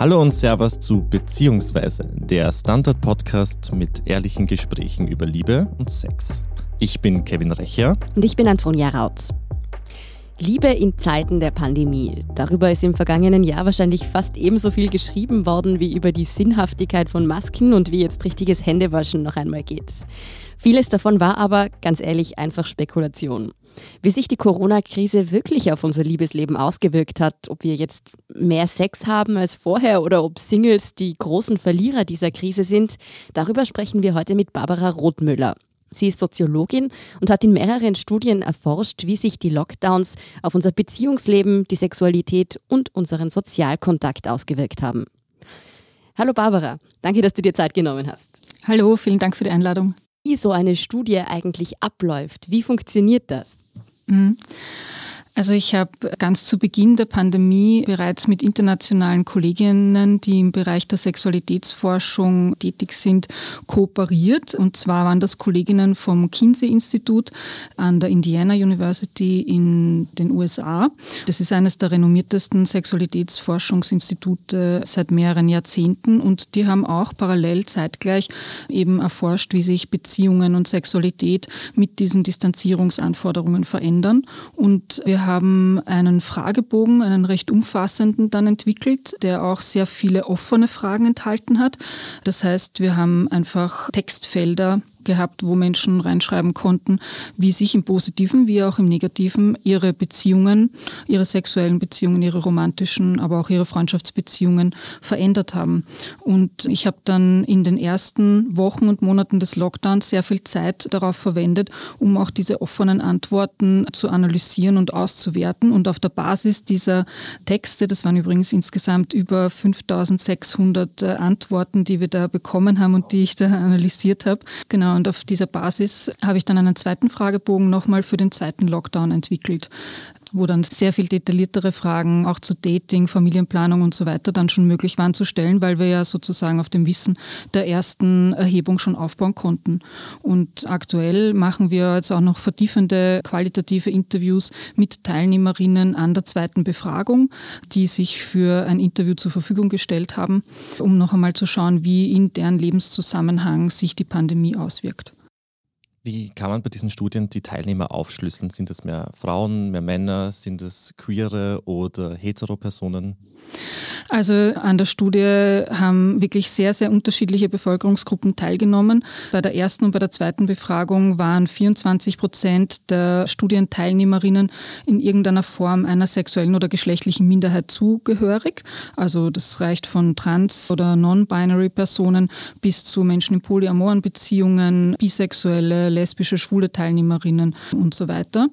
Hallo und Servus zu Beziehungsweise, der Standard-Podcast mit ehrlichen Gesprächen über Liebe und Sex. Ich bin Kevin Recher. Und ich bin Antonia Rautz. Liebe in Zeiten der Pandemie. Darüber ist im vergangenen Jahr wahrscheinlich fast ebenso viel geschrieben worden wie über die Sinnhaftigkeit von Masken und wie jetzt richtiges Händewaschen noch einmal geht. Vieles davon war aber, ganz ehrlich, einfach Spekulation. Wie sich die Corona-Krise wirklich auf unser Liebesleben ausgewirkt hat, ob wir jetzt mehr Sex haben als vorher oder ob Singles die großen Verlierer dieser Krise sind, darüber sprechen wir heute mit Barbara Rothmüller. Sie ist Soziologin und hat in mehreren Studien erforscht, wie sich die Lockdowns auf unser Beziehungsleben, die Sexualität und unseren Sozialkontakt ausgewirkt haben. Hallo Barbara, danke, dass du dir Zeit genommen hast. Hallo, vielen Dank für die Einladung. Wie so eine Studie eigentlich abläuft, wie funktioniert das? Mhm. Also ich habe ganz zu Beginn der Pandemie bereits mit internationalen Kolleginnen, die im Bereich der Sexualitätsforschung tätig sind, kooperiert. Und zwar waren das Kolleginnen vom Kinsey-Institut an der Indiana University in den USA. Das ist eines der renommiertesten Sexualitätsforschungsinstitute seit mehreren Jahrzehnten. Und die haben auch parallel zeitgleich eben erforscht, wie sich Beziehungen und Sexualität mit diesen Distanzierungsanforderungen verändern. Und wir haben einen Fragebogen, einen recht umfassenden dann entwickelt, der auch sehr viele offene Fragen enthalten hat. Das heißt, wir haben einfach Textfelder gehabt, wo Menschen reinschreiben konnten, wie sich im positiven wie auch im negativen ihre Beziehungen, ihre sexuellen Beziehungen, ihre romantischen, aber auch ihre Freundschaftsbeziehungen verändert haben. Und ich habe dann in den ersten Wochen und Monaten des Lockdowns sehr viel Zeit darauf verwendet, um auch diese offenen Antworten zu analysieren und auszuwerten. Und auf der Basis dieser Texte, das waren übrigens insgesamt über 5600 Antworten, die wir da bekommen haben und die ich da analysiert habe, genau, und auf dieser Basis habe ich dann einen zweiten Fragebogen nochmal für den zweiten Lockdown entwickelt wo dann sehr viel detailliertere Fragen auch zu Dating, Familienplanung und so weiter dann schon möglich waren zu stellen, weil wir ja sozusagen auf dem Wissen der ersten Erhebung schon aufbauen konnten. Und aktuell machen wir jetzt auch noch vertiefende qualitative Interviews mit Teilnehmerinnen an der zweiten Befragung, die sich für ein Interview zur Verfügung gestellt haben, um noch einmal zu schauen, wie in deren Lebenszusammenhang sich die Pandemie auswirkt. Wie kann man bei diesen Studien die Teilnehmer aufschlüsseln? Sind es mehr Frauen, mehr Männer? Sind es queere oder hetero Personen? Also an der Studie haben wirklich sehr, sehr unterschiedliche Bevölkerungsgruppen teilgenommen. Bei der ersten und bei der zweiten Befragung waren 24 Prozent der Studienteilnehmerinnen in irgendeiner Form einer sexuellen oder geschlechtlichen Minderheit zugehörig. Also das reicht von trans- oder non-binary Personen bis zu Menschen in polyamoren Beziehungen, bisexuelle, lesbische, schwule Teilnehmerinnen und so weiter.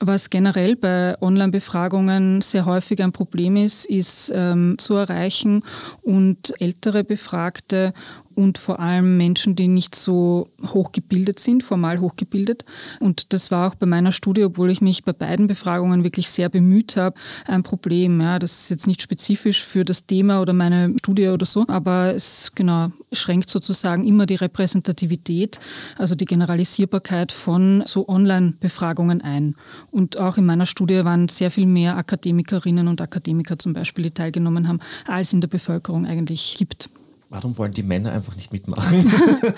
Was generell bei Online-Befragungen sehr häufig ein Problem ist, ist ähm, zu erreichen und ältere Befragte und vor allem Menschen, die nicht so hochgebildet sind, formal hochgebildet. Und das war auch bei meiner Studie, obwohl ich mich bei beiden Befragungen wirklich sehr bemüht habe, ein Problem. Ja, das ist jetzt nicht spezifisch für das Thema oder meine Studie oder so, aber es genau schränkt sozusagen immer die Repräsentativität, also die Generalisierbarkeit von so Online-Befragungen ein. Und auch in meiner Studie waren sehr viel mehr Akademikerinnen und Akademiker zum Beispiel, die teilgenommen haben, als in der Bevölkerung eigentlich gibt. Warum wollen die Männer einfach nicht mitmachen?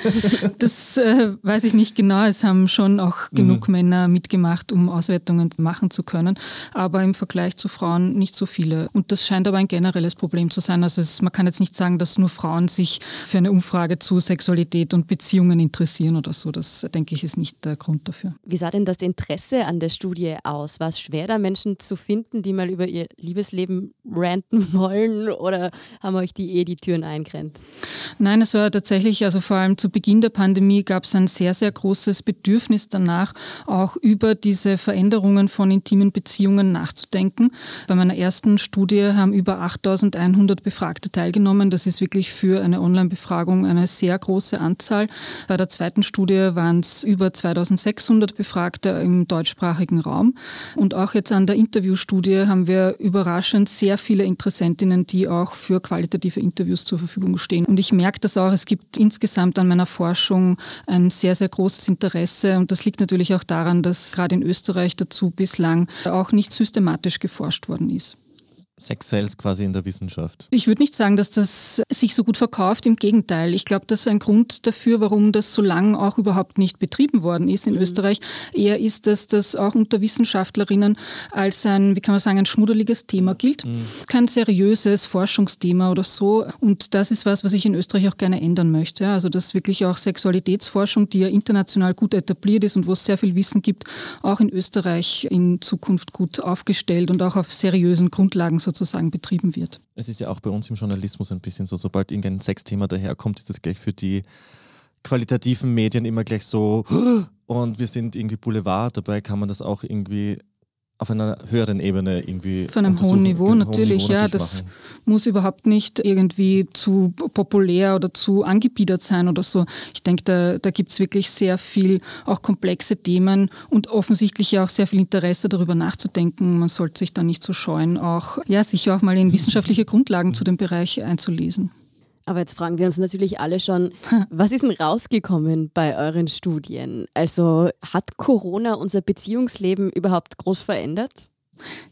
das äh, weiß ich nicht genau. Es haben schon auch genug mhm. Männer mitgemacht, um Auswertungen machen zu können, aber im Vergleich zu Frauen nicht so viele. Und das scheint aber ein generelles Problem zu sein. Also es, man kann jetzt nicht sagen, dass nur Frauen sich für eine Umfrage zu Sexualität und Beziehungen interessieren oder so. Das denke ich ist nicht der Grund dafür. Wie sah denn das Interesse an der Studie aus? War es schwer, da Menschen zu finden, die mal über ihr Liebesleben ranten wollen oder haben euch die eh die Türen eingrenzt? Nein, es war tatsächlich, also vor allem zu Beginn der Pandemie gab es ein sehr, sehr großes Bedürfnis danach, auch über diese Veränderungen von intimen Beziehungen nachzudenken. Bei meiner ersten Studie haben über 8100 Befragte teilgenommen. Das ist wirklich für eine Online-Befragung eine sehr große Anzahl. Bei der zweiten Studie waren es über 2600 Befragte im deutschsprachigen Raum. Und auch jetzt an der Interviewstudie haben wir überraschend sehr viele Interessentinnen, die auch für qualitative Interviews zur Verfügung stehen. Und ich merke das auch, es gibt insgesamt an meiner Forschung ein sehr, sehr großes Interesse. Und das liegt natürlich auch daran, dass gerade in Österreich dazu bislang auch nicht systematisch geforscht worden ist. Sex Sales quasi in der Wissenschaft. Ich würde nicht sagen, dass das sich so gut verkauft. Im Gegenteil. Ich glaube, das ist ein Grund dafür, warum das so lange auch überhaupt nicht betrieben worden ist in mhm. Österreich. Eher ist, dass das auch unter Wissenschaftlerinnen als ein, wie kann man sagen, ein schmuddeliges Thema gilt. Mhm. Kein seriöses Forschungsthema oder so. Und das ist was, was ich in Österreich auch gerne ändern möchte. Also, dass wirklich auch Sexualitätsforschung, die ja international gut etabliert ist und wo es sehr viel Wissen gibt, auch in Österreich in Zukunft gut aufgestellt und auch auf seriösen Grundlagen sozusagen betrieben wird. Es ist ja auch bei uns im Journalismus ein bisschen so, sobald irgendein Sexthema daherkommt, ist das gleich für die qualitativen Medien immer gleich so und wir sind irgendwie Boulevard, dabei kann man das auch irgendwie auf einer höheren Ebene irgendwie. Von einem hohen Niveau natürlich, Niveau ja. Das machen. muss überhaupt nicht irgendwie zu populär oder zu angebiedert sein oder so. Ich denke, da, da gibt es wirklich sehr viel, auch komplexe Themen und offensichtlich ja auch sehr viel Interesse darüber nachzudenken. Man sollte sich da nicht so scheuen, auch ja, sich auch mal in wissenschaftliche Grundlagen zu dem Bereich einzulesen. Aber jetzt fragen wir uns natürlich alle schon, was ist denn rausgekommen bei euren Studien? Also hat Corona unser Beziehungsleben überhaupt groß verändert?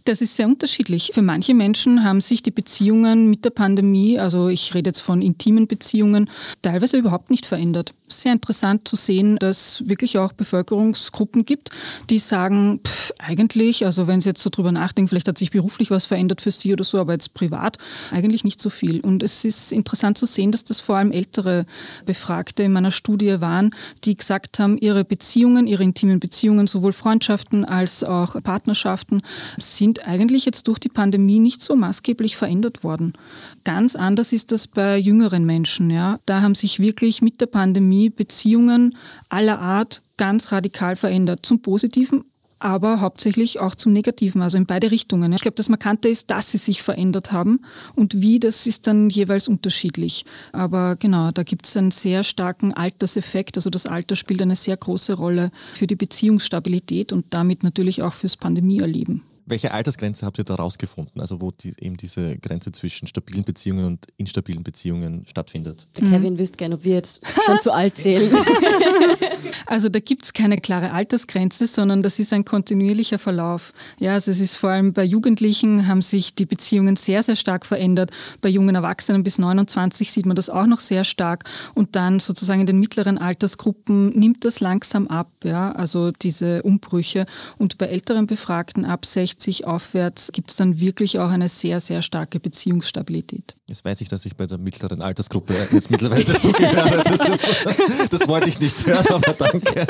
Das ist sehr unterschiedlich. Für manche Menschen haben sich die Beziehungen mit der Pandemie, also ich rede jetzt von intimen Beziehungen, teilweise überhaupt nicht verändert. Sehr interessant zu sehen, dass es wirklich auch Bevölkerungsgruppen gibt, die sagen, pff, eigentlich, also wenn sie jetzt so drüber nachdenken, vielleicht hat sich beruflich was verändert für sie oder so, aber jetzt privat eigentlich nicht so viel. Und es ist interessant zu sehen, dass das vor allem ältere Befragte in meiner Studie waren, die gesagt haben, ihre Beziehungen, ihre intimen Beziehungen, sowohl Freundschaften als auch Partnerschaften, sind eigentlich jetzt durch die Pandemie nicht so maßgeblich verändert worden. Ganz anders ist das bei jüngeren Menschen. Ja. Da haben sich wirklich mit der Pandemie Beziehungen aller Art ganz radikal verändert, zum Positiven aber hauptsächlich auch zum Negativen, also in beide Richtungen. Ich glaube, das Markante ist, dass sie sich verändert haben und wie, das ist dann jeweils unterschiedlich. Aber genau, da gibt es einen sehr starken Alterseffekt. Also das Alter spielt eine sehr große Rolle für die Beziehungsstabilität und damit natürlich auch fürs Pandemieerleben. Welche Altersgrenze habt ihr da rausgefunden? Also wo die, eben diese Grenze zwischen stabilen Beziehungen und instabilen Beziehungen stattfindet? Der Kevin wüsste gerne, ob wir jetzt schon zu alt zählen. Also da gibt es keine klare Altersgrenze, sondern das ist ein kontinuierlicher Verlauf. Ja, also es ist vor allem bei Jugendlichen haben sich die Beziehungen sehr, sehr stark verändert. Bei jungen Erwachsenen bis 29 sieht man das auch noch sehr stark. Und dann sozusagen in den mittleren Altersgruppen nimmt das langsam ab, ja, also diese Umbrüche. Und bei älteren Befragten ab 60 aufwärts gibt es dann wirklich auch eine sehr, sehr starke Beziehungsstabilität. Jetzt weiß ich, dass ich bei der mittleren Altersgruppe jetzt mittlerweile dazugehöre. Das, das wollte ich nicht hören, aber danke.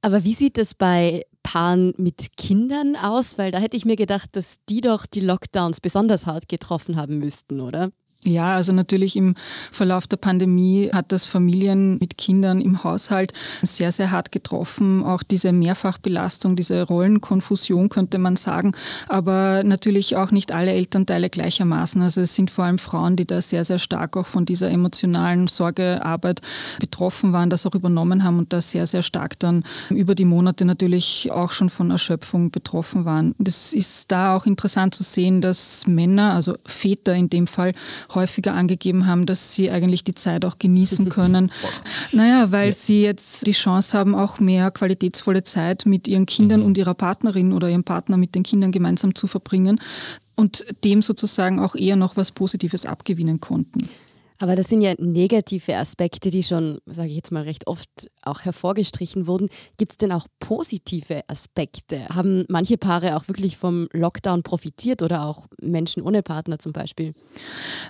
Aber wie sieht es bei Paaren mit Kindern aus? Weil da hätte ich mir gedacht, dass die doch die Lockdowns besonders hart getroffen haben müssten, oder? Ja, also natürlich im Verlauf der Pandemie hat das Familien mit Kindern im Haushalt sehr, sehr hart getroffen. Auch diese Mehrfachbelastung, diese Rollenkonfusion könnte man sagen. Aber natürlich auch nicht alle Elternteile gleichermaßen. Also es sind vor allem Frauen, die da sehr, sehr stark auch von dieser emotionalen Sorgearbeit betroffen waren, das auch übernommen haben und da sehr, sehr stark dann über die Monate natürlich auch schon von Erschöpfung betroffen waren. Und es ist da auch interessant zu sehen, dass Männer, also Väter in dem Fall, häufiger angegeben haben, dass sie eigentlich die Zeit auch genießen können. naja, weil ja. sie jetzt die Chance haben, auch mehr qualitätsvolle Zeit mit ihren Kindern mhm. und ihrer Partnerin oder ihrem Partner mit den Kindern gemeinsam zu verbringen und dem sozusagen auch eher noch was Positives abgewinnen konnten. Aber das sind ja negative Aspekte, die schon, sage ich jetzt mal, recht oft auch hervorgestrichen wurden. Gibt es denn auch positive Aspekte? Haben manche Paare auch wirklich vom Lockdown profitiert oder auch Menschen ohne Partner zum Beispiel?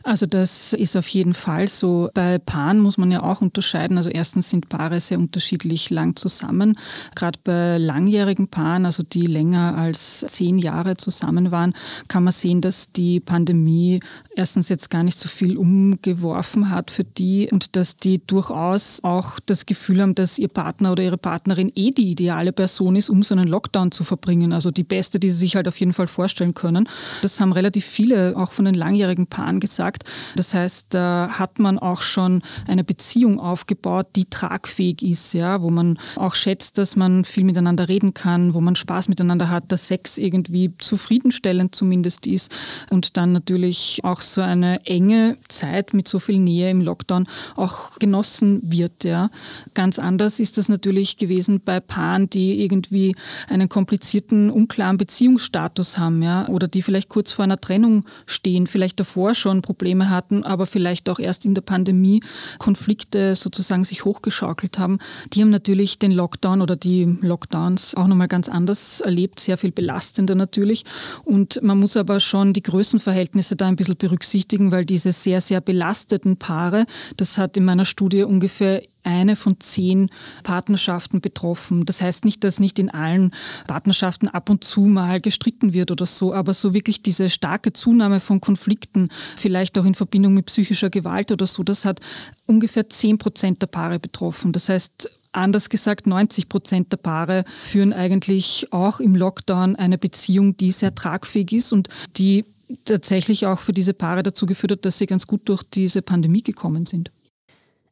Also das ist auf jeden Fall so. Bei Paaren muss man ja auch unterscheiden. Also erstens sind Paare sehr unterschiedlich lang zusammen. Gerade bei langjährigen Paaren, also die länger als zehn Jahre zusammen waren, kann man sehen, dass die Pandemie erstens jetzt gar nicht so viel umgeworfen hat für die und dass die durchaus auch das Gefühl haben, dass ihr Partner oder ihre Partnerin eh die ideale Person ist, um so einen Lockdown zu verbringen. Also die beste, die sie sich halt auf jeden Fall vorstellen können. Das haben relativ viele auch von den langjährigen Paaren gesagt. Das heißt, da hat man auch schon eine Beziehung aufgebaut, die tragfähig ist, ja, wo man auch schätzt, dass man viel miteinander reden kann, wo man Spaß miteinander hat, dass Sex irgendwie zufriedenstellend zumindest ist und dann natürlich auch so eine enge Zeit mit so viel Nähe im Lockdown auch genossen wird. Ja. Ganz anders ist das natürlich gewesen bei Paaren, die irgendwie einen komplizierten, unklaren Beziehungsstatus haben ja, oder die vielleicht kurz vor einer Trennung stehen, vielleicht davor schon Probleme hatten, aber vielleicht auch erst in der Pandemie Konflikte sozusagen sich hochgeschaukelt haben. Die haben natürlich den Lockdown oder die Lockdowns auch nochmal ganz anders erlebt, sehr viel belastender natürlich. Und man muss aber schon die Größenverhältnisse da ein bisschen berücksichtigen, weil diese sehr, sehr belasteten Paare, das hat in meiner Studie ungefähr eine von zehn Partnerschaften betroffen. Das heißt nicht, dass nicht in allen Partnerschaften ab und zu mal gestritten wird oder so, aber so wirklich diese starke Zunahme von Konflikten, vielleicht auch in Verbindung mit psychischer Gewalt oder so, das hat ungefähr zehn Prozent der Paare betroffen. Das heißt, Anders gesagt, 90 Prozent der Paare führen eigentlich auch im Lockdown eine Beziehung, die sehr tragfähig ist und die tatsächlich auch für diese Paare dazu geführt hat, dass sie ganz gut durch diese Pandemie gekommen sind.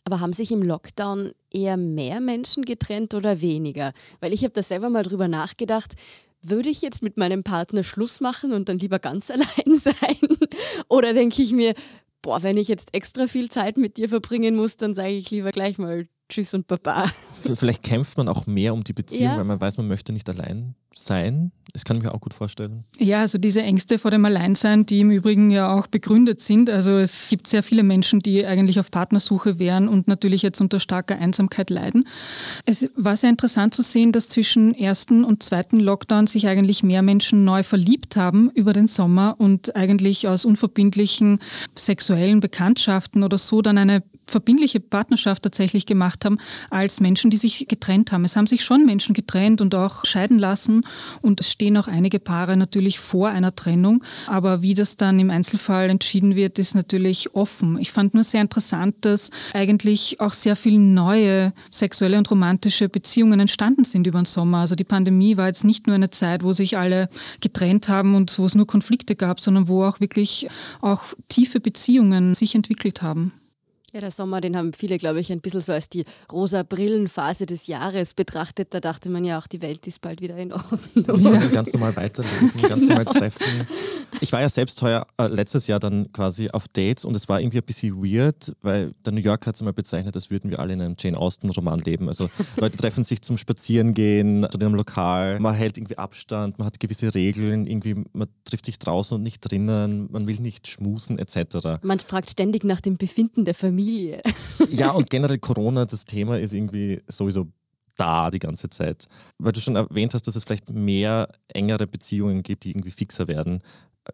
Aber haben sich im Lockdown eher mehr Menschen getrennt oder weniger? Weil ich habe da selber mal drüber nachgedacht, würde ich jetzt mit meinem Partner Schluss machen und dann lieber ganz allein sein? Oder denke ich mir, boah, wenn ich jetzt extra viel Zeit mit dir verbringen muss, dann sage ich lieber gleich mal Tschüss und Baba. Vielleicht kämpft man auch mehr um die Beziehung, ja. weil man weiß, man möchte nicht allein sein. Das kann ich mir auch gut vorstellen. Ja, also diese Ängste vor dem Alleinsein, die im Übrigen ja auch begründet sind. Also es gibt sehr viele Menschen, die eigentlich auf Partnersuche wären und natürlich jetzt unter starker Einsamkeit leiden. Es war sehr interessant zu sehen, dass zwischen ersten und zweiten Lockdown sich eigentlich mehr Menschen neu verliebt haben über den Sommer und eigentlich aus unverbindlichen sexuellen Bekanntschaften oder so dann eine verbindliche Partnerschaft tatsächlich gemacht haben, als Menschen, die sich getrennt haben. Es haben sich schon Menschen getrennt und auch scheiden lassen und es stehen auch einige Paare natürlich vor einer Trennung, aber wie das dann im Einzelfall entschieden wird, ist natürlich offen. Ich fand nur sehr interessant, dass eigentlich auch sehr viele neue sexuelle und romantische Beziehungen entstanden sind über den Sommer. Also die Pandemie war jetzt nicht nur eine Zeit, wo sich alle getrennt haben und wo es nur Konflikte gab, sondern wo auch wirklich auch tiefe Beziehungen sich entwickelt haben. Ja, der Sommer, den haben viele, glaube ich, ein bisschen so als die rosa Brillenphase des Jahres betrachtet. Da dachte man ja auch, die Welt ist bald wieder in Ordnung. Ja. Ganz normal weiterleben, ganz genau. normal treffen. Ich war ja selbst heuer, äh, letztes Jahr dann quasi auf Dates und es war irgendwie ein bisschen weird, weil der New York hat es mal bezeichnet, als würden wir alle in einem Jane Austen-Roman leben. Also Leute treffen sich zum Spazierengehen zu einem Lokal, man hält irgendwie Abstand, man hat gewisse Regeln, irgendwie man trifft sich draußen und nicht drinnen, man will nicht schmusen etc. Man fragt ständig nach dem Befinden der Familie. Familie. Ja, und generell Corona, das Thema ist irgendwie sowieso da die ganze Zeit. Weil du schon erwähnt hast, dass es vielleicht mehr engere Beziehungen gibt, die irgendwie fixer werden.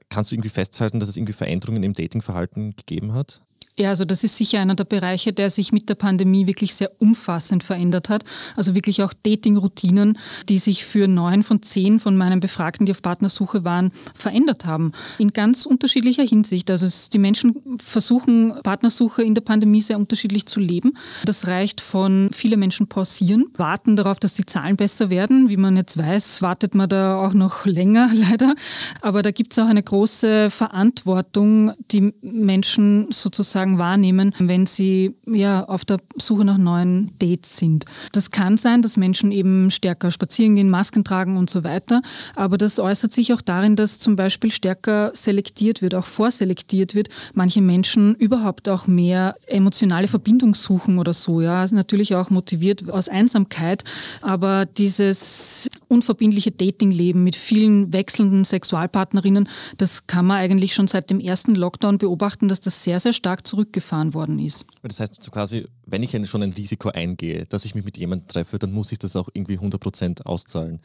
Kannst du irgendwie festhalten, dass es irgendwie Veränderungen im Datingverhalten gegeben hat? Ja, also das ist sicher einer der Bereiche, der sich mit der Pandemie wirklich sehr umfassend verändert hat. Also wirklich auch Dating-Routinen, die sich für neun von zehn von meinen Befragten, die auf Partnersuche waren, verändert haben. In ganz unterschiedlicher Hinsicht. Also die Menschen versuchen Partnersuche in der Pandemie sehr unterschiedlich zu leben. Das reicht von viele Menschen pausieren, warten darauf, dass die Zahlen besser werden. Wie man jetzt weiß, wartet man da auch noch länger leider. Aber da gibt es auch eine große Verantwortung, die Menschen sozusagen sozusagen wahrnehmen, wenn sie ja auf der Suche nach neuen Dates sind. Das kann sein, dass Menschen eben stärker spazieren gehen, Masken tragen und so weiter. Aber das äußert sich auch darin, dass zum Beispiel stärker selektiert wird, auch vorselektiert wird. Manche Menschen überhaupt auch mehr emotionale Verbindung suchen oder so. Ja, also natürlich auch motiviert aus Einsamkeit. Aber dieses unverbindliche Datingleben mit vielen wechselnden Sexualpartnerinnen, das kann man eigentlich schon seit dem ersten Lockdown beobachten, dass das sehr, sehr stark zurückgefahren worden ist. Das heißt so quasi, wenn ich schon ein Risiko eingehe, dass ich mich mit jemandem treffe, dann muss ich das auch irgendwie 100% auszahlen.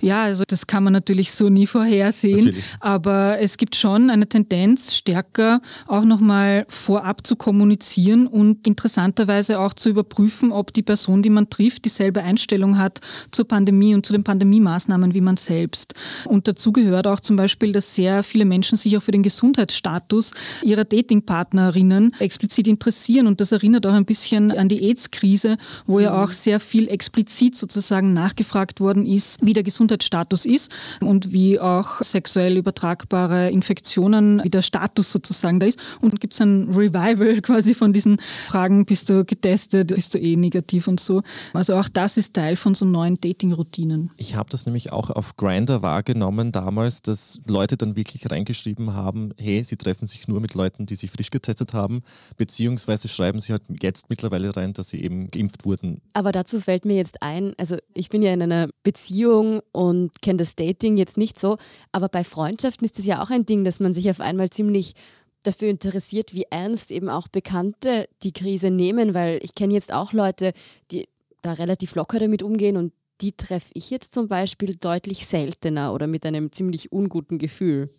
Ja, also das kann man natürlich so nie vorhersehen, natürlich. aber es gibt schon eine Tendenz, stärker auch nochmal vorab zu kommunizieren und interessanterweise auch zu überprüfen, ob die Person, die man trifft, dieselbe Einstellung hat zur Pandemie und zu den Pandemie-Maßnahmen wie man selbst. Und dazu gehört auch zum Beispiel, dass sehr viele Menschen sich auch für den Gesundheitsstatus ihrer Datingpartnerinnen explizit interessieren und das erinnert auch ein bisschen an die AIDS-Krise, wo ja auch sehr viel explizit sozusagen nachgefragt worden ist, wie der Gesundheitsstatus ist und wie auch sexuell übertragbare Infektionen, wie der Status sozusagen da ist. Und gibt es ein Revival quasi von diesen Fragen, bist du getestet, bist du eh negativ und so. Also auch das ist Teil von so neuen Dating-Routinen. Ich habe das nämlich auch auf Grinder wahrgenommen damals, dass Leute dann wirklich reingeschrieben haben, hey, sie treffen sich nur mit Leuten, die sich frisch getestet haben, beziehungsweise schreiben sie halt jetzt mittlerweile rein, dass sie eben geimpft wurden. Aber dazu fällt mir jetzt ein, also ich bin ja in einer Beziehung und kenne das Dating jetzt nicht so, aber bei Freundschaften ist es ja auch ein Ding, dass man sich auf einmal ziemlich dafür interessiert, wie ernst eben auch Bekannte die Krise nehmen, weil ich kenne jetzt auch Leute, die da relativ locker damit umgehen und die treffe ich jetzt zum Beispiel deutlich seltener oder mit einem ziemlich unguten Gefühl.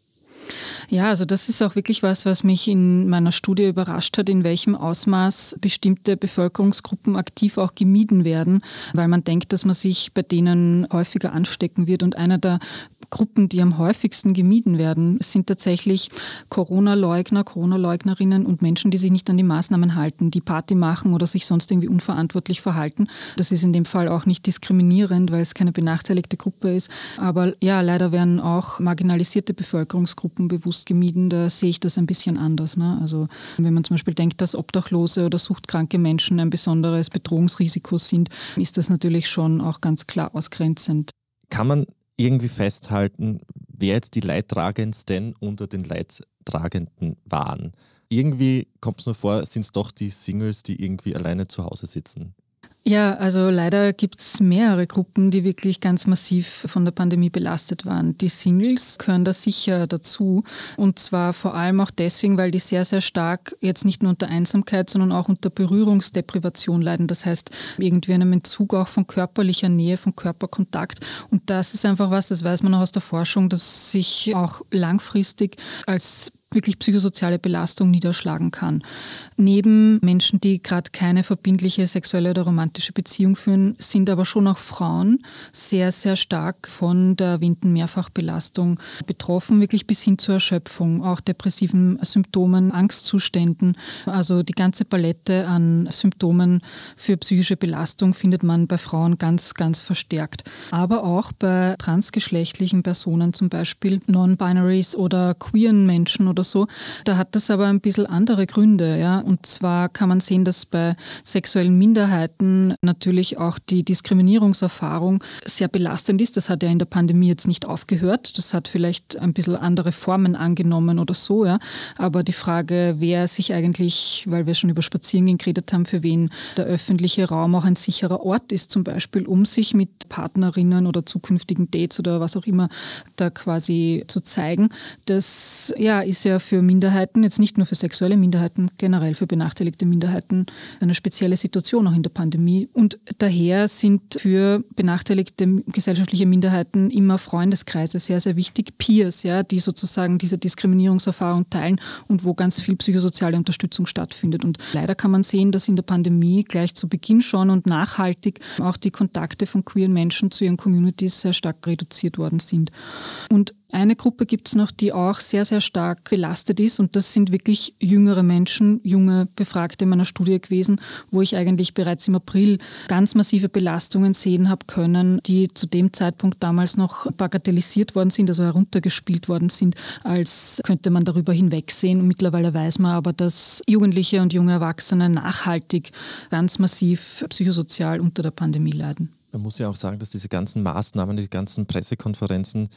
Ja, also das ist auch wirklich was, was mich in meiner Studie überrascht hat, in welchem Ausmaß bestimmte Bevölkerungsgruppen aktiv auch gemieden werden, weil man denkt, dass man sich bei denen häufiger anstecken wird. Und einer der Gruppen, die am häufigsten gemieden werden, sind tatsächlich Corona-Leugner, Corona-Leugnerinnen und Menschen, die sich nicht an die Maßnahmen halten, die Party machen oder sich sonst irgendwie unverantwortlich verhalten. Das ist in dem Fall auch nicht diskriminierend, weil es keine benachteiligte Gruppe ist. Aber ja, leider werden auch marginalisierte Bevölkerungsgruppen bewusst gemieden. Da sehe ich das ein bisschen anders. Ne? Also wenn man zum Beispiel denkt, dass Obdachlose oder suchtkranke Menschen ein besonderes Bedrohungsrisiko sind, ist das natürlich schon auch ganz klar ausgrenzend. Kann man irgendwie festhalten, wer jetzt die Leidtragendsten unter den Leidtragenden waren. Irgendwie kommt es mir vor, sind es doch die Singles, die irgendwie alleine zu Hause sitzen. Ja, also leider gibt es mehrere Gruppen, die wirklich ganz massiv von der Pandemie belastet waren. Die Singles gehören da sicher dazu. Und zwar vor allem auch deswegen, weil die sehr, sehr stark jetzt nicht nur unter Einsamkeit, sondern auch unter Berührungsdeprivation leiden. Das heißt, irgendwie einem Entzug auch von körperlicher Nähe, von Körperkontakt. Und das ist einfach was, das weiß man auch aus der Forschung, dass sich auch langfristig als wirklich psychosoziale Belastung niederschlagen kann. Neben Menschen, die gerade keine verbindliche sexuelle oder romantische Beziehung führen, sind aber schon auch Frauen sehr, sehr stark von der erwähnten Mehrfachbelastung betroffen, wirklich bis hin zur Erschöpfung, auch depressiven Symptomen, Angstzuständen. Also die ganze Palette an Symptomen für psychische Belastung findet man bei Frauen ganz, ganz verstärkt. Aber auch bei transgeschlechtlichen Personen, zum Beispiel Non-Binaries oder queeren Menschen oder oder so. Da hat das aber ein bisschen andere Gründe. Ja? Und zwar kann man sehen, dass bei sexuellen Minderheiten natürlich auch die Diskriminierungserfahrung sehr belastend ist. Das hat ja in der Pandemie jetzt nicht aufgehört. Das hat vielleicht ein bisschen andere Formen angenommen oder so. Ja? Aber die Frage, wer sich eigentlich, weil wir schon über Spazierengehen geredet haben, für wen der öffentliche Raum auch ein sicherer Ort ist, zum Beispiel, um sich mit Partnerinnen oder zukünftigen Dates oder was auch immer da quasi zu zeigen, das ja, ist ja ja für Minderheiten, jetzt nicht nur für sexuelle Minderheiten, generell für benachteiligte Minderheiten eine spezielle Situation auch in der Pandemie. Und daher sind für benachteiligte gesellschaftliche Minderheiten immer Freundeskreise sehr, sehr wichtig, Peers, ja, die sozusagen diese Diskriminierungserfahrung teilen und wo ganz viel psychosoziale Unterstützung stattfindet. Und leider kann man sehen, dass in der Pandemie gleich zu Beginn schon und nachhaltig auch die Kontakte von queeren Menschen zu ihren Communities sehr stark reduziert worden sind. Und eine Gruppe gibt es noch, die auch sehr, sehr stark belastet ist und das sind wirklich jüngere Menschen, junge Befragte in meiner Studie gewesen, wo ich eigentlich bereits im April ganz massive Belastungen sehen habe können, die zu dem Zeitpunkt damals noch bagatellisiert worden sind, also heruntergespielt worden sind, als könnte man darüber hinwegsehen. Und mittlerweile weiß man aber, dass Jugendliche und junge Erwachsene nachhaltig ganz massiv psychosozial unter der Pandemie leiden. Man muss ja auch sagen, dass diese ganzen Maßnahmen, die ganzen Pressekonferenzen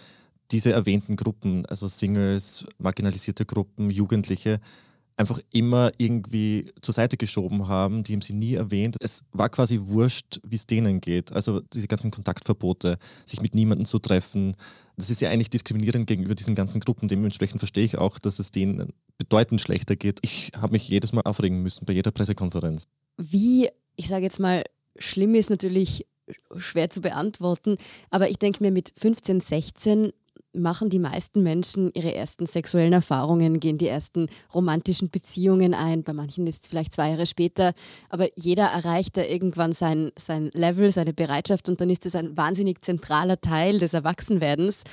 diese erwähnten Gruppen, also Singles, marginalisierte Gruppen, Jugendliche, einfach immer irgendwie zur Seite geschoben haben, die haben sie nie erwähnt. Es war quasi wurscht, wie es denen geht. Also diese ganzen Kontaktverbote, sich mit niemandem zu treffen, das ist ja eigentlich diskriminierend gegenüber diesen ganzen Gruppen. Dementsprechend verstehe ich auch, dass es denen bedeutend schlechter geht. Ich habe mich jedes Mal aufregen müssen bei jeder Pressekonferenz. Wie, ich sage jetzt mal, schlimm ist natürlich schwer zu beantworten, aber ich denke mir mit 15, 16 machen die meisten Menschen ihre ersten sexuellen Erfahrungen, gehen die ersten romantischen Beziehungen ein. Bei manchen ist es vielleicht zwei Jahre später, aber jeder erreicht da irgendwann sein, sein Level, seine Bereitschaft und dann ist es ein wahnsinnig zentraler Teil des Erwachsenwerdens.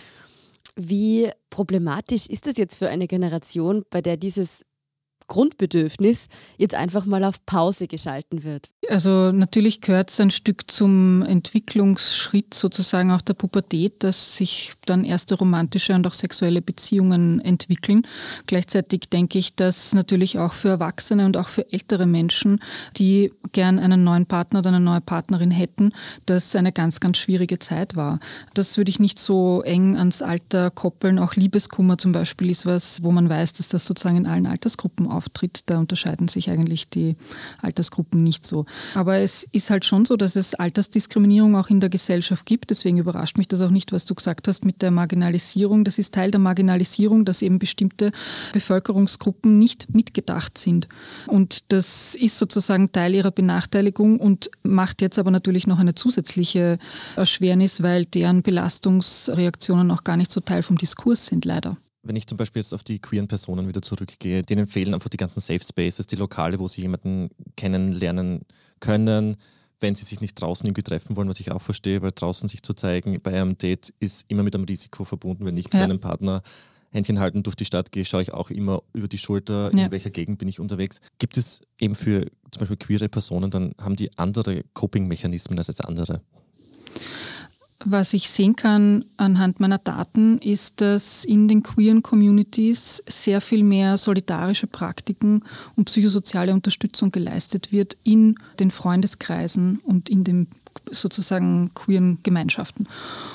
Wie problematisch ist das jetzt für eine Generation, bei der dieses Grundbedürfnis jetzt einfach mal auf Pause geschalten wird. Also natürlich gehört es ein Stück zum Entwicklungsschritt sozusagen auch der Pubertät, dass sich dann erste romantische und auch sexuelle Beziehungen entwickeln. Gleichzeitig denke ich, dass natürlich auch für Erwachsene und auch für ältere Menschen, die gern einen neuen Partner oder eine neue Partnerin hätten, das eine ganz, ganz schwierige Zeit war. Das würde ich nicht so eng ans Alter koppeln. Auch Liebeskummer zum Beispiel ist was, wo man weiß, dass das sozusagen in allen Altersgruppen auftritt. Da unterscheiden sich eigentlich die Altersgruppen nicht so. Aber es ist halt schon so, dass es Altersdiskriminierung auch in der Gesellschaft gibt. Deswegen überrascht mich das auch nicht, was du gesagt hast mit der Marginalisierung. Das ist Teil der Marginalisierung, dass eben bestimmte Bevölkerungsgruppen nicht mitgedacht sind. Und das ist sozusagen Teil ihrer Benachteiligung und macht jetzt aber natürlich noch eine zusätzliche Erschwernis, weil deren Belastungsreaktionen auch gar nicht so Teil vom Diskurs sind, leider. Wenn ich zum Beispiel jetzt auf die queeren Personen wieder zurückgehe, denen fehlen einfach die ganzen Safe Spaces, die Lokale, wo sie jemanden kennenlernen können, wenn sie sich nicht draußen irgendwie treffen wollen, was ich auch verstehe, weil draußen sich zu zeigen bei einem Date ist immer mit einem Risiko verbunden. Wenn ich mit ja. meinem Partner Händchen halten durch die Stadt gehe, schaue ich auch immer über die Schulter, ja. in welcher Gegend bin ich unterwegs. Gibt es eben für zum Beispiel queere Personen, dann haben die andere Coping-Mechanismen als jetzt andere? Was ich sehen kann anhand meiner Daten, ist, dass in den queeren Communities sehr viel mehr solidarische Praktiken und psychosoziale Unterstützung geleistet wird in den Freundeskreisen und in dem sozusagen queeren Gemeinschaften.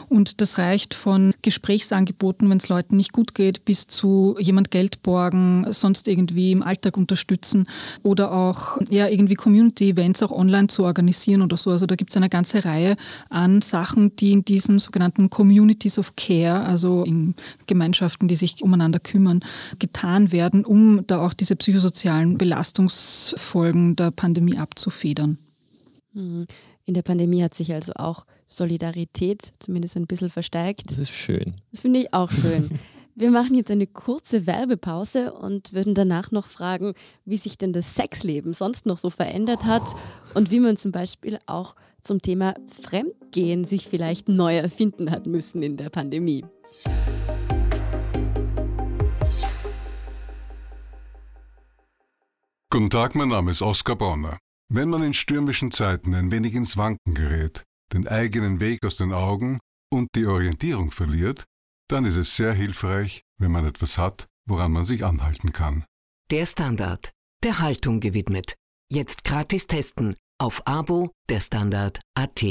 Und das reicht von Gesprächsangeboten, wenn es Leuten nicht gut geht, bis zu jemand Geld borgen, sonst irgendwie im Alltag unterstützen oder auch ja, irgendwie Community-Events auch online zu organisieren oder so. Also da gibt es eine ganze Reihe an Sachen, die in diesen sogenannten Communities of Care, also in Gemeinschaften, die sich umeinander kümmern, getan werden, um da auch diese psychosozialen Belastungsfolgen der Pandemie abzufedern. In der Pandemie hat sich also auch Solidarität zumindest ein bisschen verstärkt. Das ist schön. Das finde ich auch schön. Wir machen jetzt eine kurze Werbepause und würden danach noch fragen, wie sich denn das Sexleben sonst noch so verändert hat und wie man zum Beispiel auch zum Thema Fremdgehen sich vielleicht neu erfinden hat müssen in der Pandemie. Guten Tag, mein Name ist Oskar Bonner. Wenn man in stürmischen Zeiten ein wenig ins Wanken gerät, den eigenen Weg aus den Augen und die Orientierung verliert, dann ist es sehr hilfreich, wenn man etwas hat, woran man sich anhalten kann. Der Standard, der Haltung gewidmet. Jetzt gratis testen auf Abo der Standard AT.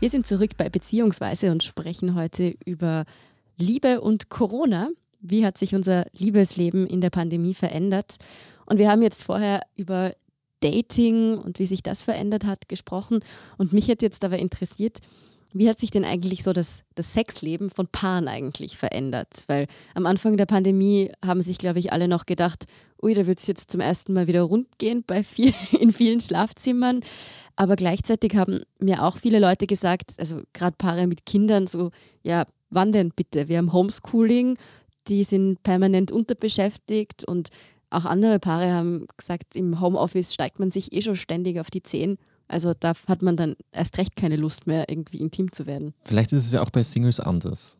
Wir sind zurück bei Beziehungsweise und sprechen heute über Liebe und Corona wie hat sich unser Liebesleben in der Pandemie verändert. Und wir haben jetzt vorher über Dating und wie sich das verändert hat gesprochen. Und mich hat jetzt aber interessiert, wie hat sich denn eigentlich so das, das Sexleben von Paaren eigentlich verändert? Weil am Anfang der Pandemie haben sich, glaube ich, alle noch gedacht, ui, da wird es jetzt zum ersten Mal wieder rund gehen bei viel, in vielen Schlafzimmern. Aber gleichzeitig haben mir auch viele Leute gesagt, also gerade Paare mit Kindern, so, ja, wann denn bitte? Wir haben Homeschooling, die sind permanent unterbeschäftigt und auch andere Paare haben gesagt, im Homeoffice steigt man sich eh schon ständig auf die Zehen. Also da hat man dann erst recht keine Lust mehr, irgendwie intim zu werden. Vielleicht ist es ja auch bei Singles anders.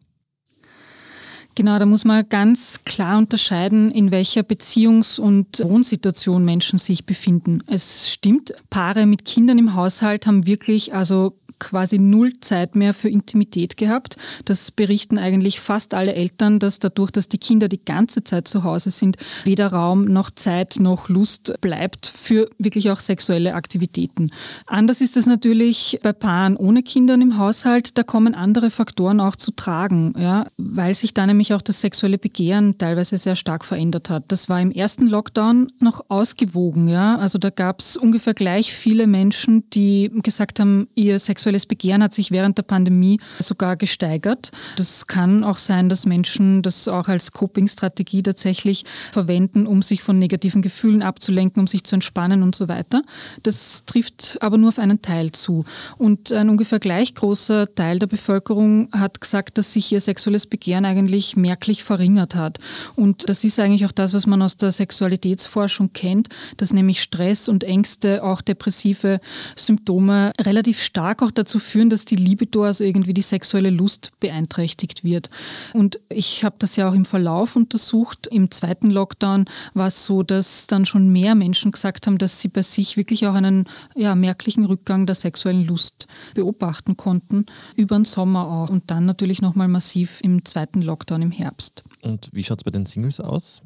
Genau, da muss man ganz klar unterscheiden, in welcher Beziehungs- und Wohnsituation Menschen sich befinden. Es stimmt, Paare mit Kindern im Haushalt haben wirklich also quasi null Zeit mehr für Intimität gehabt. Das berichten eigentlich fast alle Eltern, dass dadurch, dass die Kinder die ganze Zeit zu Hause sind, weder Raum noch Zeit noch Lust bleibt für wirklich auch sexuelle Aktivitäten. Anders ist es natürlich bei Paaren ohne Kindern im Haushalt. Da kommen andere Faktoren auch zu tragen, ja, weil sich da nämlich auch das sexuelle Begehren teilweise sehr stark verändert hat. Das war im ersten Lockdown noch ausgewogen. Ja. Also da gab es ungefähr gleich viele Menschen, die gesagt haben, ihr sexuelles sexuelles Begehren hat sich während der Pandemie sogar gesteigert. Das kann auch sein, dass Menschen das auch als Coping-Strategie tatsächlich verwenden, um sich von negativen Gefühlen abzulenken, um sich zu entspannen und so weiter. Das trifft aber nur auf einen Teil zu. Und ein ungefähr gleich großer Teil der Bevölkerung hat gesagt, dass sich ihr sexuelles Begehren eigentlich merklich verringert hat. Und das ist eigentlich auch das, was man aus der Sexualitätsforschung kennt, dass nämlich Stress und Ängste, auch depressive Symptome relativ stark auch dazu führen, dass die Libido, also irgendwie die sexuelle Lust beeinträchtigt wird. Und ich habe das ja auch im Verlauf untersucht. Im zweiten Lockdown war es so, dass dann schon mehr Menschen gesagt haben, dass sie bei sich wirklich auch einen ja, merklichen Rückgang der sexuellen Lust beobachten konnten, über den Sommer auch und dann natürlich nochmal massiv im zweiten Lockdown im Herbst. Und wie schaut es bei den Singles aus?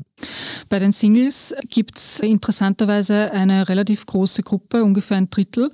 Bei den Singles gibt es interessanterweise eine relativ große Gruppe, ungefähr ein Drittel,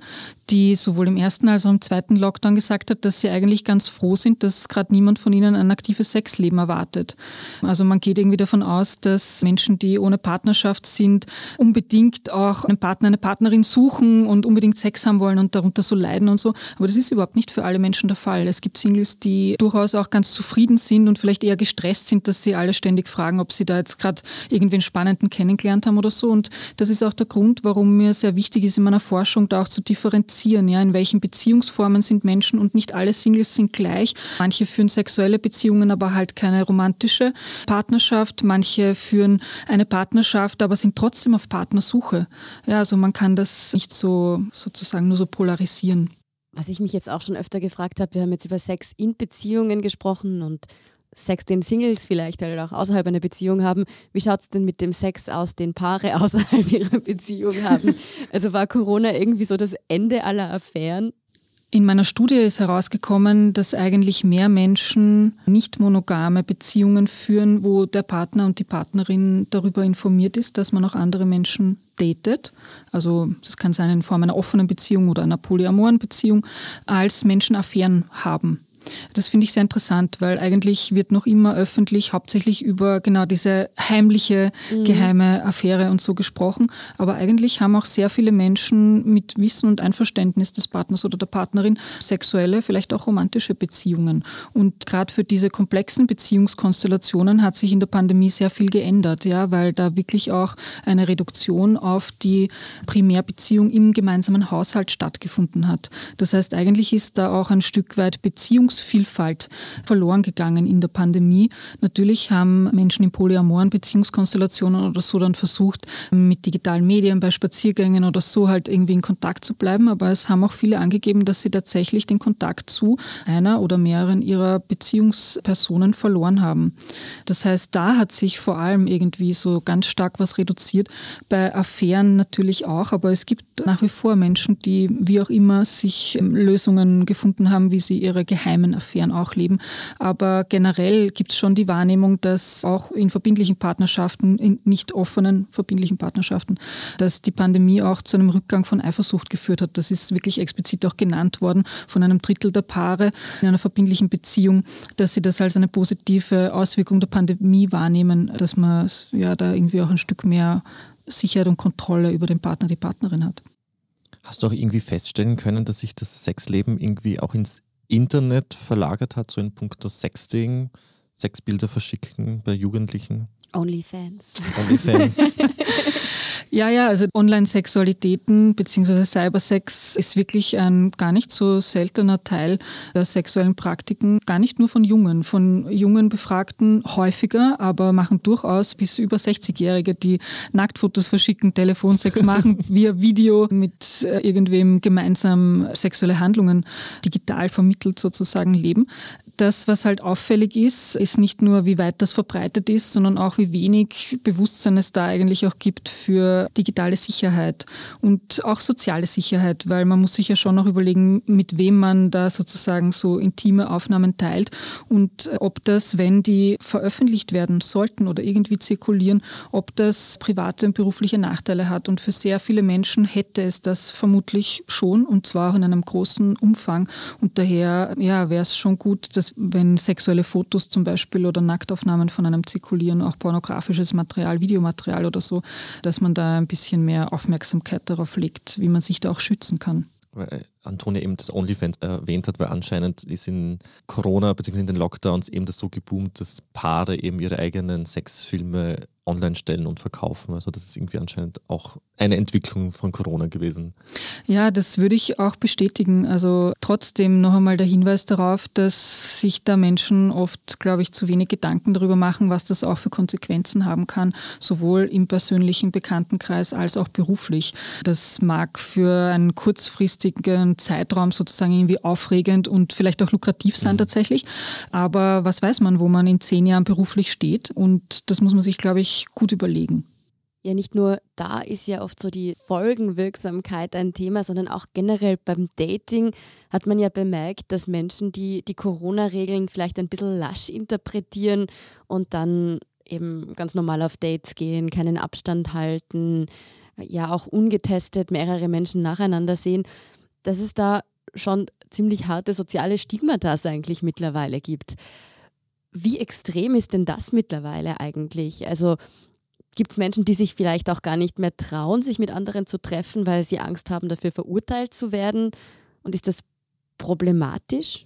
die sowohl im ersten als auch im zweiten Lockdown gesagt hat, dass sie eigentlich ganz froh sind, dass gerade niemand von ihnen ein aktives Sexleben erwartet. Also man geht irgendwie davon aus, dass Menschen, die ohne Partnerschaft sind, unbedingt auch einen Partner, eine Partnerin suchen und unbedingt Sex haben wollen und darunter so leiden und so. Aber das ist überhaupt nicht für alle Menschen der Fall. Es gibt Singles, die durchaus auch ganz zufrieden sind und vielleicht eher gestresst sind, dass sie alle ständig fragen, ob sie da jetzt gerade irgendwie einen Spannenden kennengelernt haben oder so. Und das ist auch der Grund, warum mir sehr wichtig ist, in meiner Forschung da auch zu differenzieren. Ja, in welchen Beziehungsformen sind Menschen und nicht alle Singles sind gleich. Manche führen sexuelle Beziehungen, aber halt keine romantische Partnerschaft. Manche führen eine Partnerschaft, aber sind trotzdem auf Partnersuche. Ja, also man kann das nicht so sozusagen nur so polarisieren. Was ich mich jetzt auch schon öfter gefragt habe, wir haben jetzt über Sex in Beziehungen gesprochen und Sex, den Singles vielleicht halt auch außerhalb einer Beziehung haben. Wie schaut es denn mit dem Sex aus, den Paare außerhalb ihrer Beziehung haben? Also war Corona irgendwie so das Ende aller Affären? In meiner Studie ist herausgekommen, dass eigentlich mehr Menschen nicht monogame Beziehungen führen, wo der Partner und die Partnerin darüber informiert ist, dass man auch andere Menschen datet. Also das kann sein in Form einer offenen Beziehung oder einer polyamoren Beziehung, als Menschen Affären haben. Das finde ich sehr interessant, weil eigentlich wird noch immer öffentlich hauptsächlich über genau diese heimliche, mhm. geheime Affäre und so gesprochen. Aber eigentlich haben auch sehr viele Menschen mit Wissen und Einverständnis des Partners oder der Partnerin sexuelle, vielleicht auch romantische Beziehungen. Und gerade für diese komplexen Beziehungskonstellationen hat sich in der Pandemie sehr viel geändert, ja, weil da wirklich auch eine Reduktion auf die Primärbeziehung im gemeinsamen Haushalt stattgefunden hat. Das heißt, eigentlich ist da auch ein Stück weit Beziehungs Beziehungsvielfalt verloren gegangen in der Pandemie. Natürlich haben Menschen in polyamoren Beziehungskonstellationen oder so dann versucht, mit digitalen Medien bei Spaziergängen oder so halt irgendwie in Kontakt zu bleiben. Aber es haben auch viele angegeben, dass sie tatsächlich den Kontakt zu einer oder mehreren ihrer Beziehungspersonen verloren haben. Das heißt, da hat sich vor allem irgendwie so ganz stark was reduziert. Bei Affären natürlich auch, aber es gibt nach wie vor Menschen, die wie auch immer sich Lösungen gefunden haben, wie sie ihre geheimen Affären auch leben. Aber generell gibt es schon die Wahrnehmung, dass auch in verbindlichen Partnerschaften, in nicht offenen verbindlichen Partnerschaften, dass die Pandemie auch zu einem Rückgang von Eifersucht geführt hat. Das ist wirklich explizit auch genannt worden von einem Drittel der Paare in einer verbindlichen Beziehung, dass sie das als eine positive Auswirkung der Pandemie wahrnehmen, dass man ja da irgendwie auch ein Stück mehr Sicherheit und Kontrolle über den Partner, die Partnerin hat. Hast du auch irgendwie feststellen können, dass sich das Sexleben irgendwie auch ins Internet verlagert hat, so in puncto Sexting, Sexbilder verschicken bei Jugendlichen. Onlyfans. Onlyfans. ja, ja, also Online-Sexualitäten bzw. Cybersex ist wirklich ein gar nicht so seltener Teil der sexuellen Praktiken, gar nicht nur von Jungen, von jungen Befragten häufiger, aber machen durchaus bis über 60-Jährige, die Nacktfotos verschicken, Telefonsex machen, via Video mit äh, irgendwem gemeinsam sexuelle Handlungen digital vermittelt sozusagen leben das, was halt auffällig ist, ist nicht nur, wie weit das verbreitet ist, sondern auch, wie wenig Bewusstsein es da eigentlich auch gibt für digitale Sicherheit und auch soziale Sicherheit, weil man muss sich ja schon noch überlegen, mit wem man da sozusagen so intime Aufnahmen teilt und ob das, wenn die veröffentlicht werden sollten oder irgendwie zirkulieren, ob das private und berufliche Nachteile hat. Und für sehr viele Menschen hätte es das vermutlich schon und zwar auch in einem großen Umfang. Und daher ja, wäre es schon gut, dass dass wenn sexuelle Fotos zum Beispiel oder Nacktaufnahmen von einem zirkulieren, auch pornografisches Material, Videomaterial oder so, dass man da ein bisschen mehr Aufmerksamkeit darauf legt, wie man sich da auch schützen kann weil Antonia eben das OnlyFans erwähnt hat, weil anscheinend ist in Corona bzw. in den Lockdowns eben das so geboomt, dass Paare eben ihre eigenen Sexfilme online stellen und verkaufen. Also das ist irgendwie anscheinend auch eine Entwicklung von Corona gewesen. Ja, das würde ich auch bestätigen. Also Trotzdem noch einmal der Hinweis darauf, dass sich da Menschen oft, glaube ich, zu wenig Gedanken darüber machen, was das auch für Konsequenzen haben kann, sowohl im persönlichen Bekanntenkreis als auch beruflich. Das mag für einen kurzfristigen Zeitraum sozusagen irgendwie aufregend und vielleicht auch lukrativ sein mhm. tatsächlich. Aber was weiß man, wo man in zehn Jahren beruflich steht? Und das muss man sich, glaube ich, gut überlegen. Ja, nicht nur da ist ja oft so die Folgenwirksamkeit ein Thema, sondern auch generell beim Dating hat man ja bemerkt, dass Menschen, die die Corona-Regeln vielleicht ein bisschen lasch interpretieren und dann eben ganz normal auf Dates gehen, keinen Abstand halten, ja auch ungetestet mehrere Menschen nacheinander sehen, dass es da schon ziemlich harte soziale Stigmata eigentlich mittlerweile gibt. Wie extrem ist denn das mittlerweile eigentlich? Also Gibt es Menschen, die sich vielleicht auch gar nicht mehr trauen, sich mit anderen zu treffen, weil sie Angst haben, dafür verurteilt zu werden? Und ist das problematisch?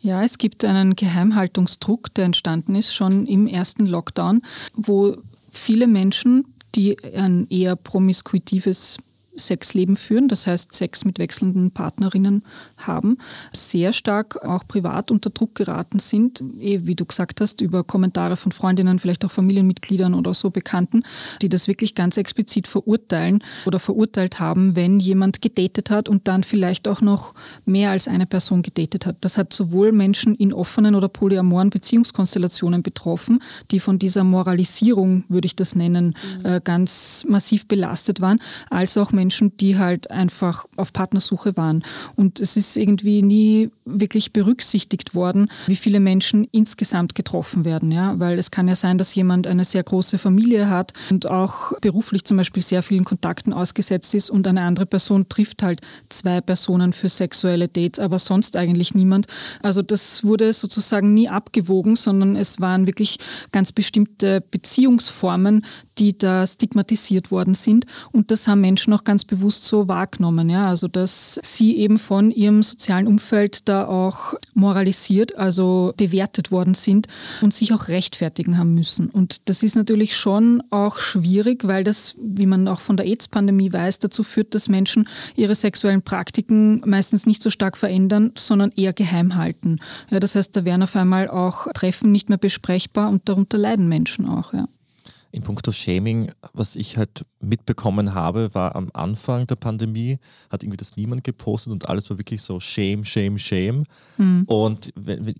Ja, es gibt einen Geheimhaltungsdruck, der entstanden ist schon im ersten Lockdown, wo viele Menschen, die ein eher promiskuitives Sexleben führen, das heißt Sex mit wechselnden Partnerinnen haben, sehr stark auch privat unter Druck geraten sind, eh, wie du gesagt hast, über Kommentare von Freundinnen, vielleicht auch Familienmitgliedern oder so Bekannten, die das wirklich ganz explizit verurteilen oder verurteilt haben, wenn jemand gedatet hat und dann vielleicht auch noch mehr als eine Person gedatet hat. Das hat sowohl Menschen in offenen oder polyamoren Beziehungskonstellationen betroffen, die von dieser Moralisierung, würde ich das nennen, mhm. Äh, ganz massiv belastet waren, als auch Menschen, Menschen, die halt einfach auf Partnersuche waren. Und es ist irgendwie nie wirklich berücksichtigt worden, wie viele Menschen insgesamt getroffen werden. Ja? Weil es kann ja sein, dass jemand eine sehr große Familie hat und auch beruflich zum Beispiel sehr vielen Kontakten ausgesetzt ist und eine andere Person trifft halt zwei Personen für sexuelle Dates, aber sonst eigentlich niemand. Also das wurde sozusagen nie abgewogen, sondern es waren wirklich ganz bestimmte Beziehungsformen, die da stigmatisiert worden sind. Und das haben Menschen auch ganz bewusst so wahrgenommen. Ja? Also, dass sie eben von ihrem sozialen Umfeld da auch moralisiert, also bewertet worden sind und sich auch rechtfertigen haben müssen. Und das ist natürlich schon auch schwierig, weil das, wie man auch von der AIDS-Pandemie weiß, dazu führt, dass Menschen ihre sexuellen Praktiken meistens nicht so stark verändern, sondern eher geheim halten. Ja, das heißt, da werden auf einmal auch Treffen nicht mehr besprechbar und darunter leiden Menschen auch. Ja. In puncto Shaming, was ich halt mitbekommen habe, war am Anfang der Pandemie, hat irgendwie das niemand gepostet und alles war wirklich so Shame, Shame, Shame. Mhm. Und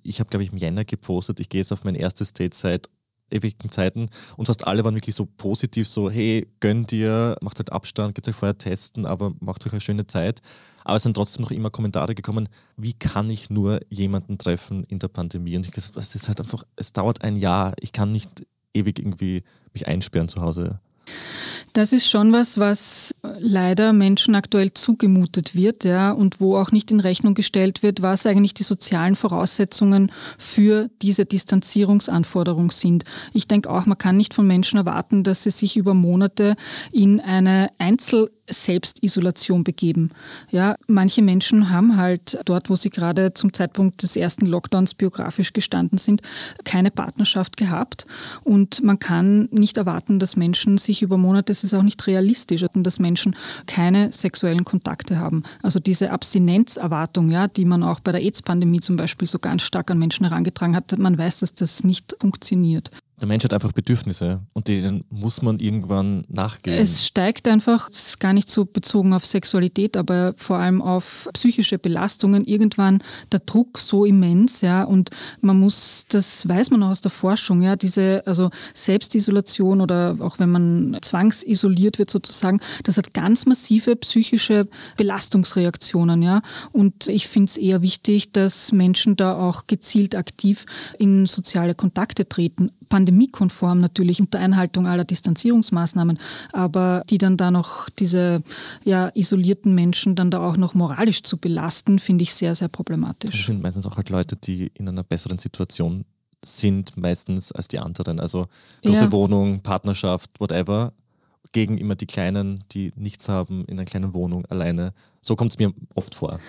ich habe, glaube ich, im Jänner gepostet, ich gehe jetzt auf mein erstes Date seit ewigen Zeiten und fast alle waren wirklich so positiv, so hey, gönn dir, macht halt Abstand, geht euch vorher testen, aber macht euch eine schöne Zeit. Aber es sind trotzdem noch immer Kommentare gekommen, wie kann ich nur jemanden treffen in der Pandemie? Und ich gesagt, es ist halt einfach, es dauert ein Jahr, ich kann nicht ewig irgendwie mich einsperren zu Hause. Das ist schon was, was leider Menschen aktuell zugemutet wird, ja, und wo auch nicht in Rechnung gestellt wird, was eigentlich die sozialen Voraussetzungen für diese Distanzierungsanforderung sind. Ich denke auch, man kann nicht von Menschen erwarten, dass sie sich über Monate in eine Einzel Selbstisolation begeben. Ja, manche Menschen haben halt dort, wo sie gerade zum Zeitpunkt des ersten Lockdowns biografisch gestanden sind, keine Partnerschaft gehabt. Und man kann nicht erwarten, dass Menschen sich über Monate, es ist auch nicht realistisch, dass Menschen keine sexuellen Kontakte haben. Also diese Abstinenzerwartung, ja, die man auch bei der AIDS-Pandemie zum Beispiel so ganz stark an Menschen herangetragen hat, man weiß, dass das nicht funktioniert der Mensch hat einfach Bedürfnisse und denen muss man irgendwann nachgehen. Es steigt einfach, es ist gar nicht so bezogen auf Sexualität, aber vor allem auf psychische Belastungen. Irgendwann der Druck so immens, ja, und man muss, das weiß man auch aus der Forschung, ja, diese, also Selbstisolation oder auch wenn man zwangsisoliert wird sozusagen, das hat ganz massive psychische Belastungsreaktionen, ja. Und ich finde es eher wichtig, dass Menschen da auch gezielt aktiv in soziale Kontakte treten pandemiekonform natürlich unter Einhaltung aller Distanzierungsmaßnahmen, aber die dann da noch diese ja, isolierten Menschen dann da auch noch moralisch zu belasten, finde ich sehr, sehr problematisch. Das sind meistens auch halt Leute, die in einer besseren Situation sind, meistens als die anderen. Also große ja. Wohnung, Partnerschaft, whatever gegen immer die Kleinen, die nichts haben, in einer kleinen Wohnung alleine. So kommt es mir oft vor.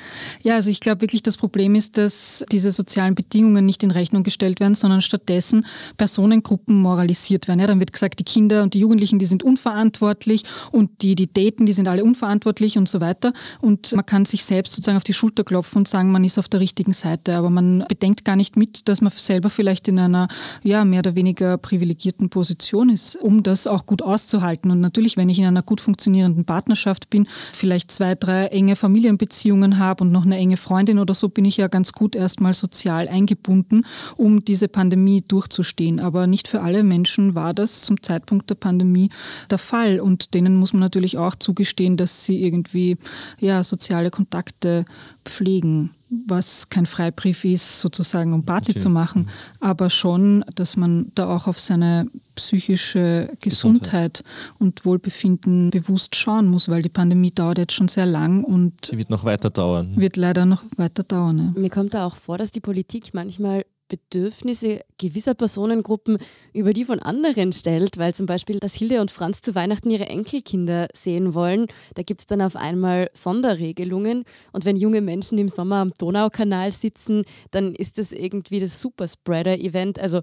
Ja, also ich glaube wirklich, das Problem ist, dass diese sozialen Bedingungen nicht in Rechnung gestellt werden, sondern stattdessen Personengruppen moralisiert werden. Ja, dann wird gesagt, die Kinder und die Jugendlichen, die sind unverantwortlich und die, die daten, die sind alle unverantwortlich und so weiter. Und man kann sich selbst sozusagen auf die Schulter klopfen und sagen, man ist auf der richtigen Seite. Aber man bedenkt gar nicht mit, dass man selber vielleicht in einer ja, mehr oder weniger privilegierten Position ist, um das auch gut auszuhalten. Und natürlich, wenn ich in einer gut funktionierenden Partnerschaft bin, vielleicht zwei, drei enge Familienbeziehungen habe und noch eine enge Freundin oder so, bin ich ja ganz gut erstmal sozial eingebunden, um diese Pandemie durchzustehen. Aber nicht für alle Menschen war das zum Zeitpunkt der Pandemie der Fall. Und denen muss man natürlich auch zugestehen, dass sie irgendwie ja, soziale Kontakte pflegen was kein Freibrief ist, sozusagen, um Party zu machen, aber schon, dass man da auch auf seine psychische Gesundheit, Gesundheit, und Wohlbefinden bewusst schauen muss, weil die Pandemie dauert jetzt schon sehr lang und sie wird noch weiter dauern. Wird leider noch weiter dauern. Ja. Mir kommt da auch vor, dass die Politik manchmal Bedürfnisse gewisser Personengruppen über die von anderen stellt, weil zum Beispiel, dass Hilde und Franz zu Weihnachten ihre Enkelkinder sehen wollen, da gibt es dann auf einmal Sonderregelungen und wenn junge Menschen im Sommer am Donaukanal sitzen, dann ist das irgendwie das Superspreader-Event. Also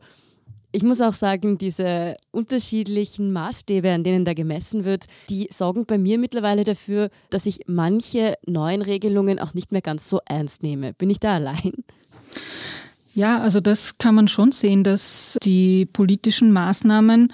ich muss auch sagen, diese unterschiedlichen Maßstäbe, an denen da gemessen wird, die sorgen bei mir mittlerweile dafür, dass ich manche neuen Regelungen auch nicht mehr ganz so ernst nehme. Bin ich da allein? Ja, also das kann man schon sehen, dass die politischen Maßnahmen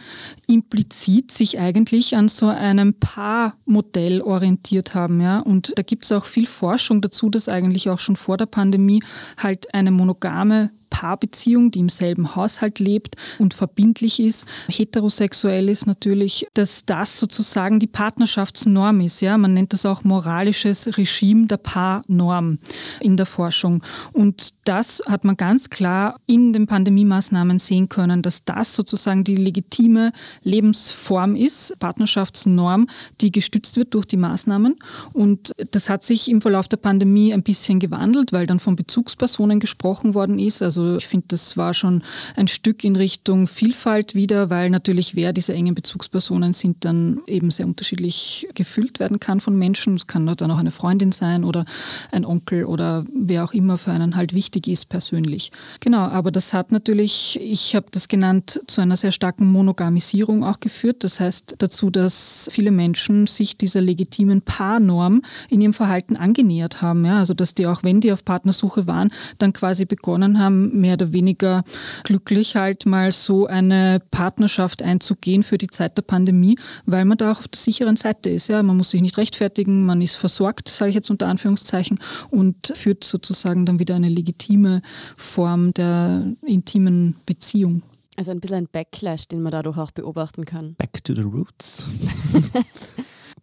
implizit sich eigentlich an so einem Paarmodell orientiert haben. Ja? Und da gibt es auch viel Forschung dazu, dass eigentlich auch schon vor der Pandemie halt eine monogame Paarbeziehung, die im selben Haushalt lebt und verbindlich ist, heterosexuell ist natürlich, dass das sozusagen die Partnerschaftsnorm ist. Ja? Man nennt das auch moralisches Regime der Paarnorm in der Forschung. Und das hat man ganz klar in den Pandemiemaßnahmen sehen können, dass das sozusagen die legitime Lebensform ist, Partnerschaftsnorm, die gestützt wird durch die Maßnahmen. Und das hat sich im Verlauf der Pandemie ein bisschen gewandelt, weil dann von Bezugspersonen gesprochen worden ist. Also also ich finde, das war schon ein Stück in Richtung Vielfalt wieder, weil natürlich wer diese engen Bezugspersonen sind, dann eben sehr unterschiedlich gefüllt werden kann von Menschen. Es kann dann auch eine Freundin sein oder ein Onkel oder wer auch immer für einen halt wichtig ist persönlich. Genau, aber das hat natürlich, ich habe das genannt, zu einer sehr starken Monogamisierung auch geführt. Das heißt dazu, dass viele Menschen sich dieser legitimen Paarnorm in ihrem Verhalten angenähert haben. Ja? Also dass die auch, wenn die auf Partnersuche waren, dann quasi begonnen haben, mehr oder weniger glücklich, halt mal so eine Partnerschaft einzugehen für die Zeit der Pandemie, weil man da auch auf der sicheren Seite ist. Ja, man muss sich nicht rechtfertigen, man ist versorgt, sage ich jetzt unter Anführungszeichen, und führt sozusagen dann wieder eine legitime Form der intimen Beziehung. Also ein bisschen ein Backlash, den man dadurch auch beobachten kann. Back to the roots.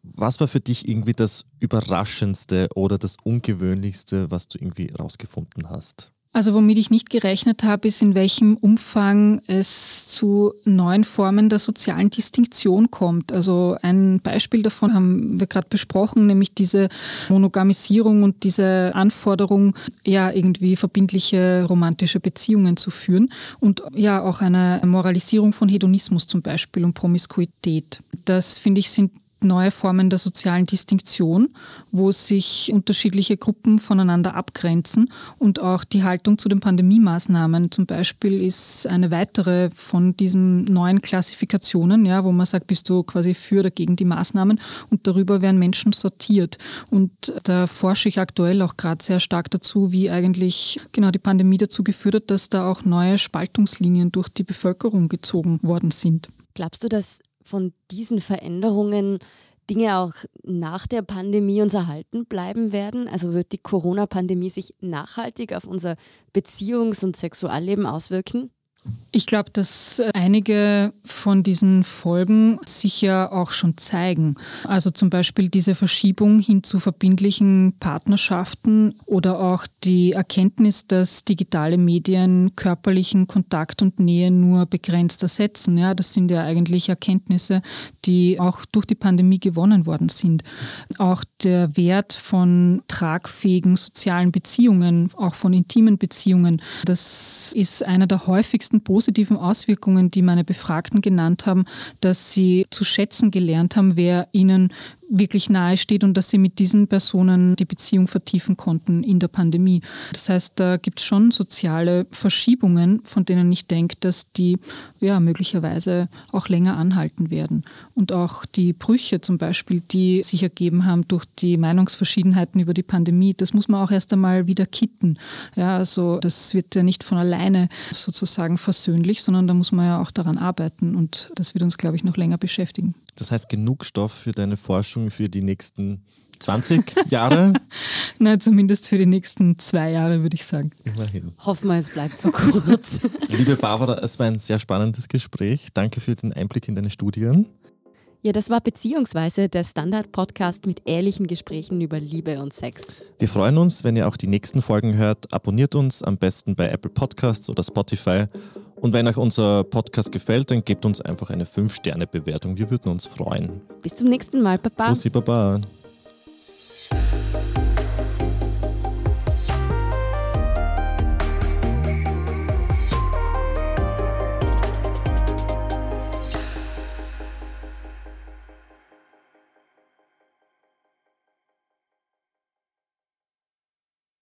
was war für dich irgendwie das Überraschendste oder das Ungewöhnlichste, was du irgendwie rausgefunden hast? Also womit ich nicht gerechnet habe, ist, in welchem Umfang es zu neuen Formen der sozialen Distinktion kommt. Also ein Beispiel davon haben wir gerade besprochen, nämlich diese Monogamisierung und diese Anforderung, ja irgendwie verbindliche romantische Beziehungen zu führen und ja auch eine Moralisierung von Hedonismus zum Beispiel und Promiskuität. Das finde ich sind neue Formen der sozialen Distinktion, wo sich unterschiedliche Gruppen voneinander abgrenzen und auch die Haltung zu den Pandemiemaßnahmen zum Beispiel ist eine weitere von diesen neuen Klassifikationen, ja, wo man sagt, bist du quasi für oder gegen die Maßnahmen und darüber werden Menschen sortiert. Und da forsche ich aktuell auch gerade sehr stark dazu, wie eigentlich genau die Pandemie dazu geführt hat, dass da auch neue Spaltungslinien durch die Bevölkerung gezogen worden sind. Glaubst du, dass von diesen Veränderungen Dinge auch nach der Pandemie uns erhalten bleiben werden? Also wird die Corona-Pandemie sich nachhaltig auf unser Beziehungs- und Sexualleben auswirken? Ich glaube, dass einige von diesen Folgen sich ja auch schon zeigen. Also zum Beispiel diese Verschiebung hin zu verbindlichen Partnerschaften oder auch die Erkenntnis, dass digitale Medien körperlichen Kontakt und Nähe nur begrenzt ersetzen. Ja, das sind ja eigentlich Erkenntnisse, die auch durch die Pandemie gewonnen worden sind. Auch der Wert von tragfähigen sozialen Beziehungen, auch von intimen Beziehungen, das ist einer der häufigsten ersten positiven Auswirkungen, die meine Befragten genannt haben, dass sie zu schätzen gelernt haben, wer ihnen wirklich nahe steht und dass sie mit diesen Personen die Beziehung vertiefen konnten in der Pandemie. Das heißt, da gibt es schon soziale Verschiebungen, von denen ich denke, dass die ja, möglicherweise auch länger anhalten werden. Und auch die Brüche zum Beispiel, die sich ergeben haben durch die Meinungsverschiedenheiten über die Pandemie, das muss man auch erst einmal wieder kitten. Ja, also das wird ja nicht von alleine sozusagen versöhnlich, sondern da muss man ja auch daran arbeiten und das wird uns, glaube ich, noch länger beschäftigen. Das heißt, genug Stoff für deine Forschung für die nächsten 20 Jahre? Nein, zumindest für die nächsten zwei Jahre, würde ich sagen. Immerhin. Hoffen wir, es bleibt so kurz. Liebe Barbara, es war ein sehr spannendes Gespräch. Danke für den Einblick in deine Studien. Ja, das war beziehungsweise der Standard-Podcast mit ehrlichen Gesprächen über Liebe und Sex. Wir freuen uns, wenn ihr auch die nächsten Folgen hört. Abonniert uns am besten bei Apple Podcasts oder Spotify. Und wenn euch unser Podcast gefällt, dann gebt uns einfach eine 5-Sterne-Bewertung. Wir würden uns freuen. Bis zum nächsten Mal. Baba. Bussi, Baba.